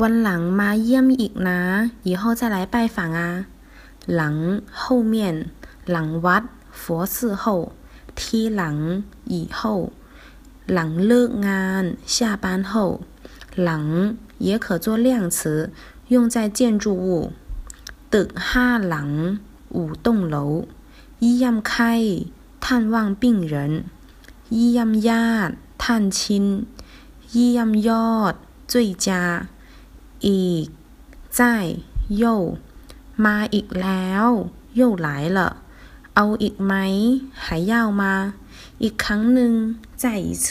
วันหลังมาเยี่ยมอีกนะ以后再来拜访啊หลัง后面หลังวัด佛寺后ที่หลัง以后หลังเลิกงาน下班后หลัง也可做量词用在建筑物ตึกห้าหลัง五栋楼เยี่ยมไข้探望病人เยี่ยมญาติ探亲เยี่ยมยอด最佳 อีก在又มาอีกแล้ว又来了เอาอีกไหม还要吗อีกครั้งหนึ่ง再一次